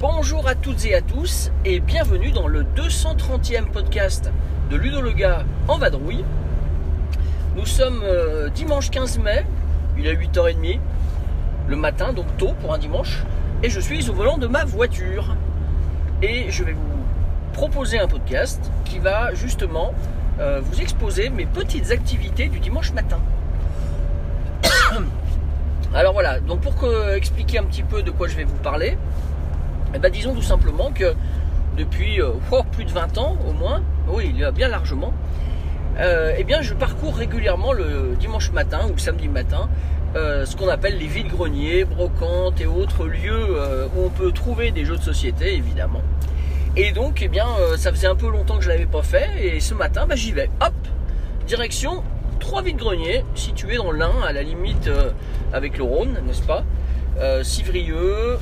Bonjour à toutes et à tous et bienvenue dans le 230e podcast de Ludo le gars en vadrouille. Nous sommes euh, dimanche 15 mai, il est 8h30 le matin, donc tôt pour un dimanche, et je suis au volant de ma voiture. Et je vais vous proposer un podcast qui va justement euh, vous exposer mes petites activités du dimanche matin. Alors voilà, donc pour que- expliquer un petit peu de quoi je vais vous parler, eh ben, disons tout simplement que depuis euh, oh, plus de 20 ans au moins, oui, il y a bien largement, euh, eh bien, je parcours régulièrement le dimanche matin ou samedi matin euh, ce qu'on appelle les vides-greniers, brocantes et autres lieux euh, où on peut trouver des jeux de société, évidemment. Et donc, eh bien, ça faisait un peu longtemps que je l'avais pas fait, et ce matin, bah, j'y vais. Hop, direction trois vides-greniers situés dans l'Ain, à la limite avec le Rhône, n'est-ce pas? Civrieux,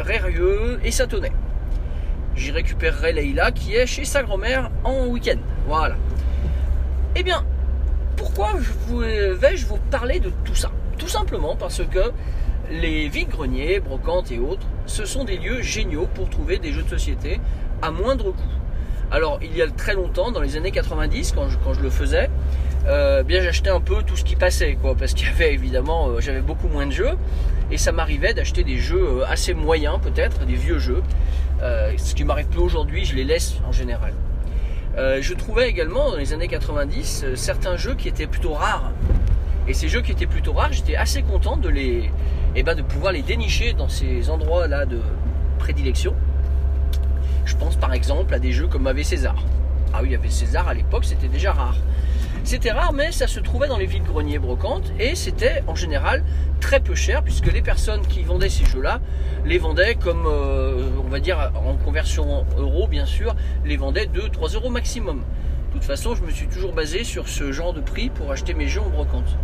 Rérieux et Satonnet. J'y récupérerai Leïla qui est chez sa grand-mère en week-end. Voilà. Eh bien, pourquoi vais-je vous parler de tout ça? Tout simplement parce que les vides-greniers, brocantes et autres, ce sont des lieux géniaux pour trouver des jeux de société à moindre coût. Alors, il y a très longtemps, dans les années 90, quand je, quand je le faisais, euh, bien j'achetais un peu tout ce qui passait, parce qu'il y avait évidemment, euh, j'avais beaucoup moins de jeux, et ça m'arrivait d'acheter des jeux euh, assez moyens, peut-être, des vieux jeux. Ce qui m'arrive plus aujourd'hui, je les laisse en général. Euh, je trouvais également dans les années 90 euh, certains jeux qui étaient plutôt rares. Et ces jeux qui étaient plutôt rares, j'étais assez content de les, eh ben, de pouvoir les dénicher dans ces endroits-là de prédilection. Je pense par exemple à des jeux comme AV César. Ah oui, AV César à l'époque c'était déjà rare. C'était rare, mais ça se trouvait dans les villes greniers brocantes et c'était en général très peu cher puisque les personnes qui vendaient ces jeux-là les vendaient comme, euh, on va dire, en conversion en euros bien sûr, les vendaient 2-3 euros maximum. De toute façon, je me suis toujours basé sur ce genre de prix pour acheter mes jeux en brocante.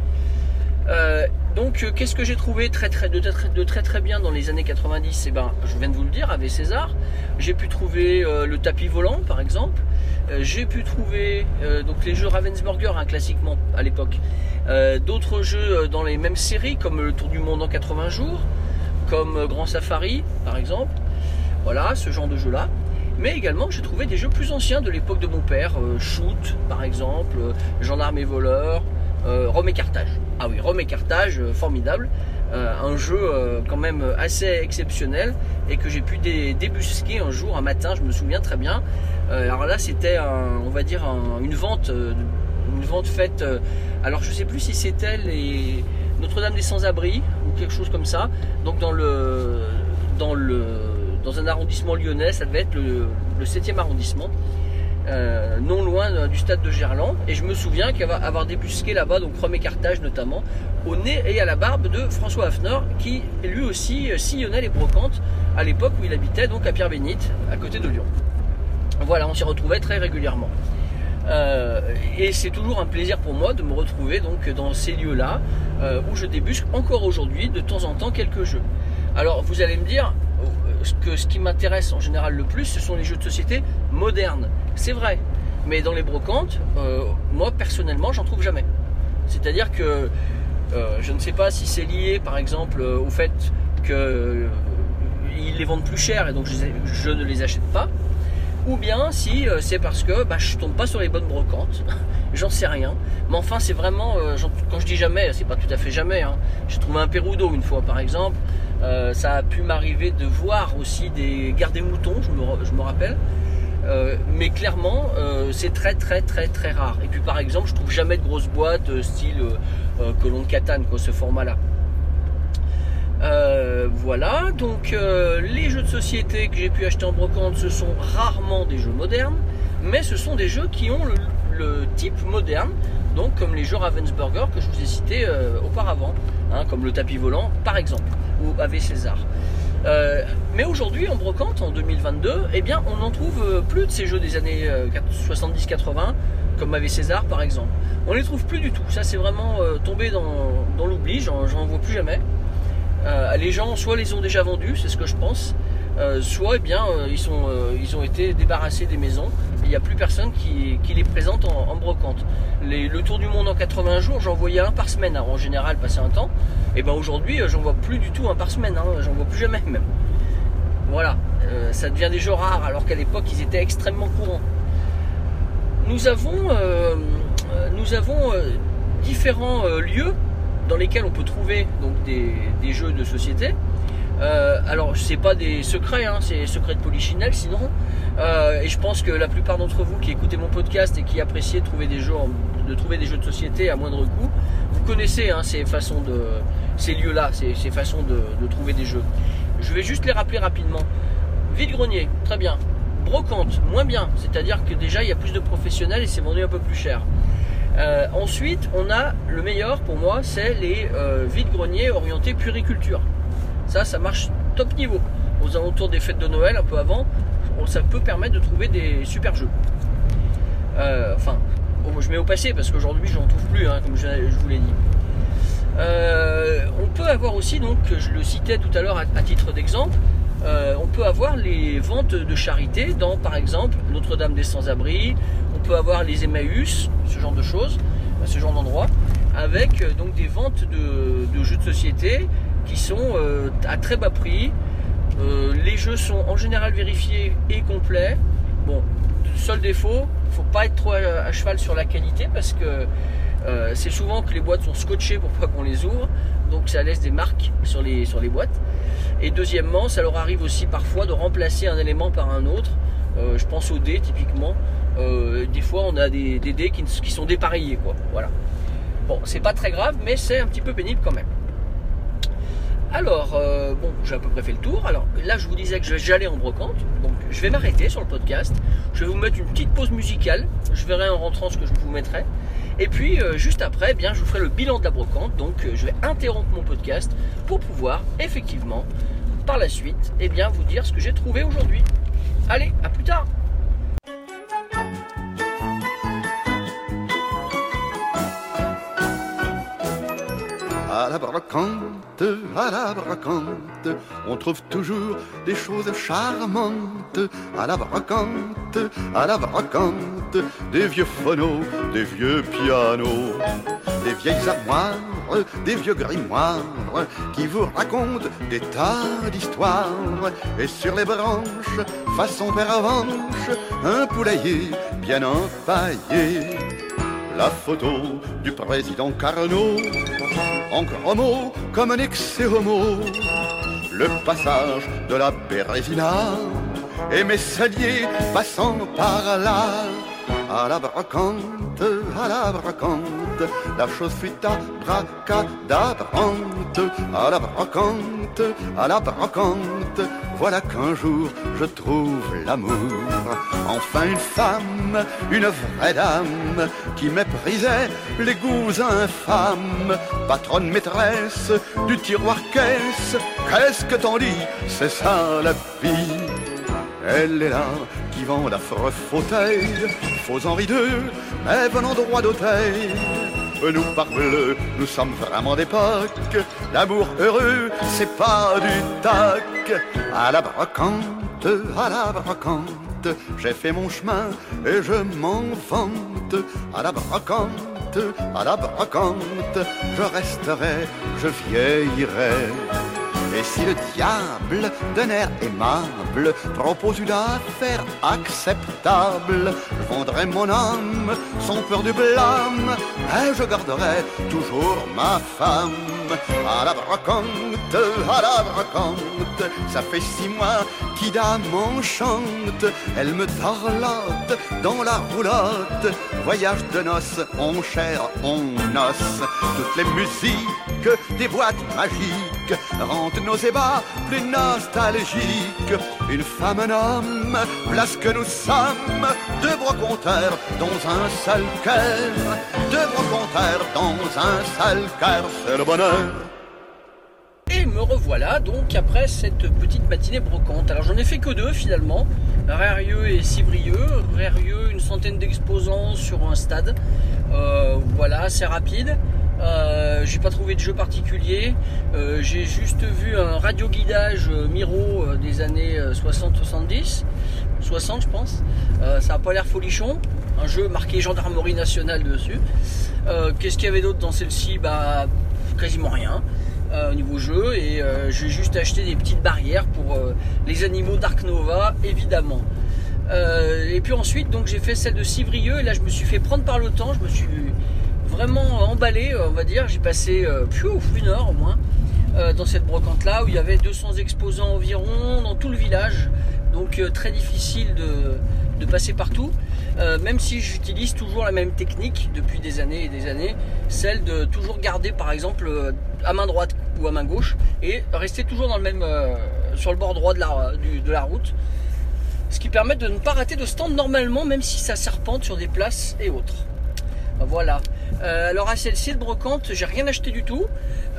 Euh, donc, euh, qu'est-ce que j'ai trouvé très, très, de, très, très bien dans les années 90 Eh ben, je viens de vous le dire, avec César. J'ai pu trouver le tapis volant, par exemple. Euh, j'ai pu trouver euh, donc les jeux Ravensburger, hein, classiquement à l'époque. Euh, D'autres jeux dans les mêmes séries, comme le Tour du Monde en 80 jours, comme Grand Safari, par exemple. Voilà, ce genre de jeu-là. Mais également, j'ai trouvé des jeux plus anciens de l'époque de mon père, Shoot, par exemple, euh, Gendarme et voleur, Rome et Carthage. Ah oui, Rome et Carthage, formidable. Euh, un jeu euh, quand même assez exceptionnel et que j'ai pu dé- débusquer un jour, un matin, je me souviens très bien. Euh, alors là, c'était, on va dire, un- une vente, faite. alors je sais plus si c'était Notre-Dame des Sans-Abri ou quelque chose comme ça. Donc dans le, dans le, dans un arrondissement lyonnais, ça devait être le, le 7e arrondissement. Euh, non loin euh, du stade de Gerland et je me souviens qu'avoir avoir débusqué là-bas donc Rome et Carthage notamment au nez et à la barbe de François Hafner qui lui aussi euh, sillonnait les brocantes à l'époque où il habitait donc à Pierre-Bénite à côté de Lyon. Voilà, on s'y retrouvait très régulièrement. Et c'est toujours un plaisir pour moi de me retrouver donc dans ces lieux-là où je débusque encore aujourd'hui de temps en temps quelques jeux. Alors vous allez me dire que ce qui m'intéresse en général le plus, ce sont les jeux de société modernes. C'est vrai, mais dans les brocantes, euh, moi personnellement, j'en trouve jamais. C'est-à-dire que euh, je ne sais pas si c'est lié par exemple euh, au fait que euh, ils les vendent plus cher et donc je, ne les achète pas ou bien si c'est parce que bah, je tombe pas sur les bonnes brocantes, j'en sais rien. Mais enfin, c'est vraiment, quand je dis jamais, c'est pas tout à fait jamais. hein. J'ai trouvé un Perudo une fois, par exemple. Euh, ça a pu m'arriver de voir aussi des me, re- je me rappelle. Euh, mais clairement, euh, c'est très très très très rare. Et puis par exemple, je trouve jamais de grosses boîtes style colon de Catane, quoi, ce format-là. Voilà, donc les jeux de société que j'ai pu acheter en brocante, ce sont rarement des jeux modernes, mais ce sont des jeux qui ont le type moderne, donc comme les jeux Ravensburger que je vous ai cités euh, auparavant, hein, comme le tapis volant par exemple, ou AV César. Euh, mais aujourd'hui en brocante, en 2022, eh bien on n'en trouve euh, plus de ces jeux des années euh, 70-80, comme avait César par exemple. On les trouve plus du tout. Ça, c'est vraiment tombé dans, dans l'oubli. J'en vois plus jamais. Les gens, soit les ont déjà vendus, c'est ce que je pense, soit eh bien, euh, ils, sont, euh, ils ont été débarrassés des maisons. Il n'y a plus personne qui, les présente en, brocante. Le tour du monde en 80 jours, j'en voyais un par semaine, en général, passer un temps. Et ben aujourd'hui, euh, j'en vois plus du tout un par semaine. hein. J'en vois plus jamais même. Voilà, Euh, ça devient des jeux rares, alors qu'à l'époque, ils étaient extrêmement courants. Nous avons, euh, euh, nous avons euh, différents euh, lieux dans lesquels on peut trouver donc, des jeux de société. Euh, alors, c'est pas des secrets, hein, c'est secrets de Polichinelle sinon. Euh, et je pense que la plupart d'entre vous qui écoutez mon podcast et qui appréciez trouver des jeux, de trouver des jeux de société à moindre coût, vous connaissez hein, ces façons de, ces lieux-là, ces, façons de, de trouver des jeux. Je vais juste les rappeler rapidement. Vide-grenier, très bien. Brocante, moins bien. C'est-à-dire que déjà il y a plus de professionnels et c'est vendu un peu plus cher. Euh, ensuite, on a le meilleur pour moi, c'est les euh, vides-greniers orientés puriculture. Ça, marche top niveau. Aux alentours des fêtes de Noël, un peu avant, ça peut permettre de trouver des super jeux. Euh, enfin, je mets au passé parce qu'aujourd'hui, j'en trouve plus, hein, comme je, vous l'ai dit. Euh, on peut avoir aussi, donc, je le citais tout à l'heure à, titre d'exemple, euh, on peut avoir les ventes de charité dans, par exemple, Notre-Dame des Sans-Abris, on peut avoir les Emmaüs, ce genre de choses, ce genre d'endroit, avec donc des ventes de jeux de société qui sont euh, à très bas prix. Euh, les jeux sont en général vérifiés et complets. Bon, seul défaut, faut pas être trop à, cheval sur la qualité parce que euh, c'est souvent que les boîtes sont scotchées pour pas qu'on les ouvre, donc ça laisse des marques sur les, sur les boîtes. Et deuxièmement, ça leur arrive aussi parfois de remplacer un élément par un autre. Je pense aux dés typiquement. Des fois, on a des, des dés qui, qui sont dépareillés, quoi. Voilà. Bon, c'est pas très grave, mais c'est un petit peu pénible quand même. Alors, euh, bon, j'ai à peu près fait le tour. Alors là, je vous disais que j'allais en brocante. Donc, je vais m'arrêter sur le podcast. Je vais vous mettre une petite pause musicale. Je verrai en rentrant ce que je vous mettrai. Et puis, euh, juste après, eh bien, je vous ferai le bilan de la brocante. Donc, euh, je vais interrompre mon podcast pour pouvoir, effectivement, par la suite, eh bien, vous dire ce que j'ai trouvé aujourd'hui. Allez, à plus tard À la brocante, à la brocante, on trouve toujours des choses charmantes. À la brocante, à la brocante, des vieux phonos, des vieux pianos, des vieilles armoires, des vieux grimoires qui vous racontent des tas d'histoires. Et sur les branches, façon pervenche, un poulailler bien empaillé. La photo du président Carnot, en gros comme un ex-homo. Le passage de la Bérésina et mes saliers passant par là. À la brocante, à la la chose fut abracadabrante. À la brocante, à la brocante, voilà qu'un jour je trouve l'amour. Enfin une femme, une vraie dame, qui méprisait les goûts infâmes. Patronne maîtresse du tiroir caisse, qu'est-ce que t'en dis? C'est ça la vie. Elle est là qui vend d'affreux fauteuils, faux Henri II, mais venant droit d'hôtel. Nous parbleu, nous sommes vraiment d'époque. L'amour heureux, c'est pas du tac. À la brocante, à la brocante, j'ai fait mon chemin et je m'en vante. À la brocante, à la brocante, je resterai, je vieillirai. Et si le diable, d'un air aimable, propose une affaire acceptable, je vendrai mon âme sans peur du blâme, et je garderai toujours ma femme. À la brocante, à la brocante, ça fait six mois qu'Ida m'enchante, elle me tarlote dans la roulotte, voyage de noces, on cher, on noce, toutes les musiques des boîtes magiques rendent nos ébats plus nostalgiques. Une femme, un homme, place que nous sommes, deux broconteurs dans un seul cœur, deux broconteurs dans un seul cœur, c'est le bonheur. Et me revoilà donc après cette petite matinée brocante. Alors j'en ai fait que deux finalement, Rérieux et Civrieux. Rérieux, une centaine d'exposants sur un stade. Euh, voilà, c'est rapide. Euh, j'ai pas trouvé de jeu particulier. Euh, j'ai juste vu un radio guidage Miro des années 60-70. 60 je pense. ça a pas l'air folichon. Un jeu marqué gendarmerie nationale dessus. Qu'est-ce qu'il y avait d'autre dans celle-ci? Bah quasiment rien. au niveau jeu et j'ai juste acheté des petites barrières pour les animaux Dark Nova évidemment. et puis ensuite donc j'ai fait celle de Civrieux et là je me suis fait prendre par le temps, je me suis vraiment emballé, on va dire. J'ai passé euh, une heure au moins euh, dans cette brocante là où il y avait 200 exposants environ dans tout le village. Donc euh, très difficile de, passer partout. même si j'utilise toujours la même technique depuis des années et des années, celle de toujours garder par exemple à main droite ou à main gauche et rester toujours dans le même sur le bord droit de la, de route. Ce qui permet de ne pas rater de stand normalement même si ça serpente sur des places et autres. Voilà. Euh, alors à celle-ci de brocante, j'ai rien acheté du tout.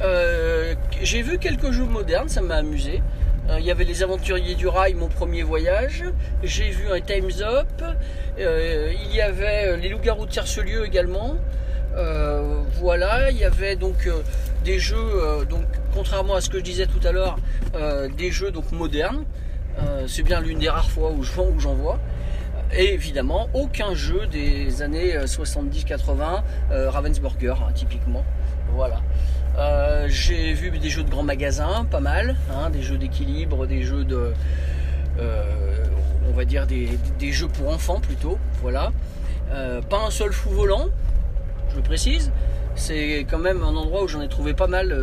Euh, j'ai vu quelques jeux modernes, ça m'a amusé. Euh, il y avait les Aventuriers du Rail, mon premier voyage. J'ai vu un Time's Up. il y avait les Loups-garous de Tiercelieu également. voilà, il y avait donc des jeux, donc contrairement à ce que je disais tout à l'heure, des jeux donc modernes. C'est bien l'une des rares fois où j'en vois. Évidemment, aucun jeu des années 70-80, euh, euh, Ravensburger, hein, typiquement. Voilà. Euh, j'ai vu des jeux de grands magasins, pas mal, hein, des jeux d'équilibre, des jeux de. on va dire des, jeux pour enfants plutôt. Voilà. pas un seul fou volant, je le précise. C'est quand même un endroit où j'en ai trouvé pas mal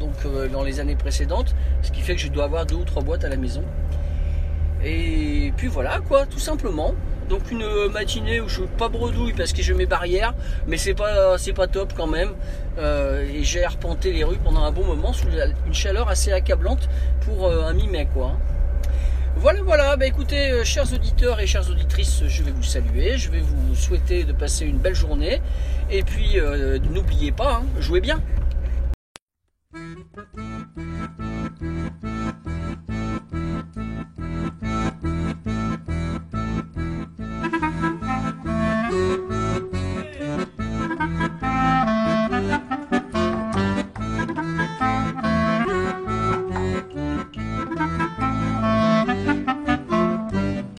donc, dans les années précédentes, ce qui fait que je dois avoir deux ou trois boîtes à la maison. Et puis voilà quoi, tout simplement. Donc une matinée où je suis pas bredouille parce que j'ai mes barrières, mais c'est pas c'est pas top quand même. Euh, et j'ai arpenté les rues pendant un bon moment sous une chaleur assez accablante pour euh, un mi-mai quoi. Voilà, voilà, bah écoutez, euh, chers auditeurs et chères auditrices, je vais vous saluer, je vais vous souhaiter de passer une belle journée. Et puis, n'oubliez pas, hein, jouez bien.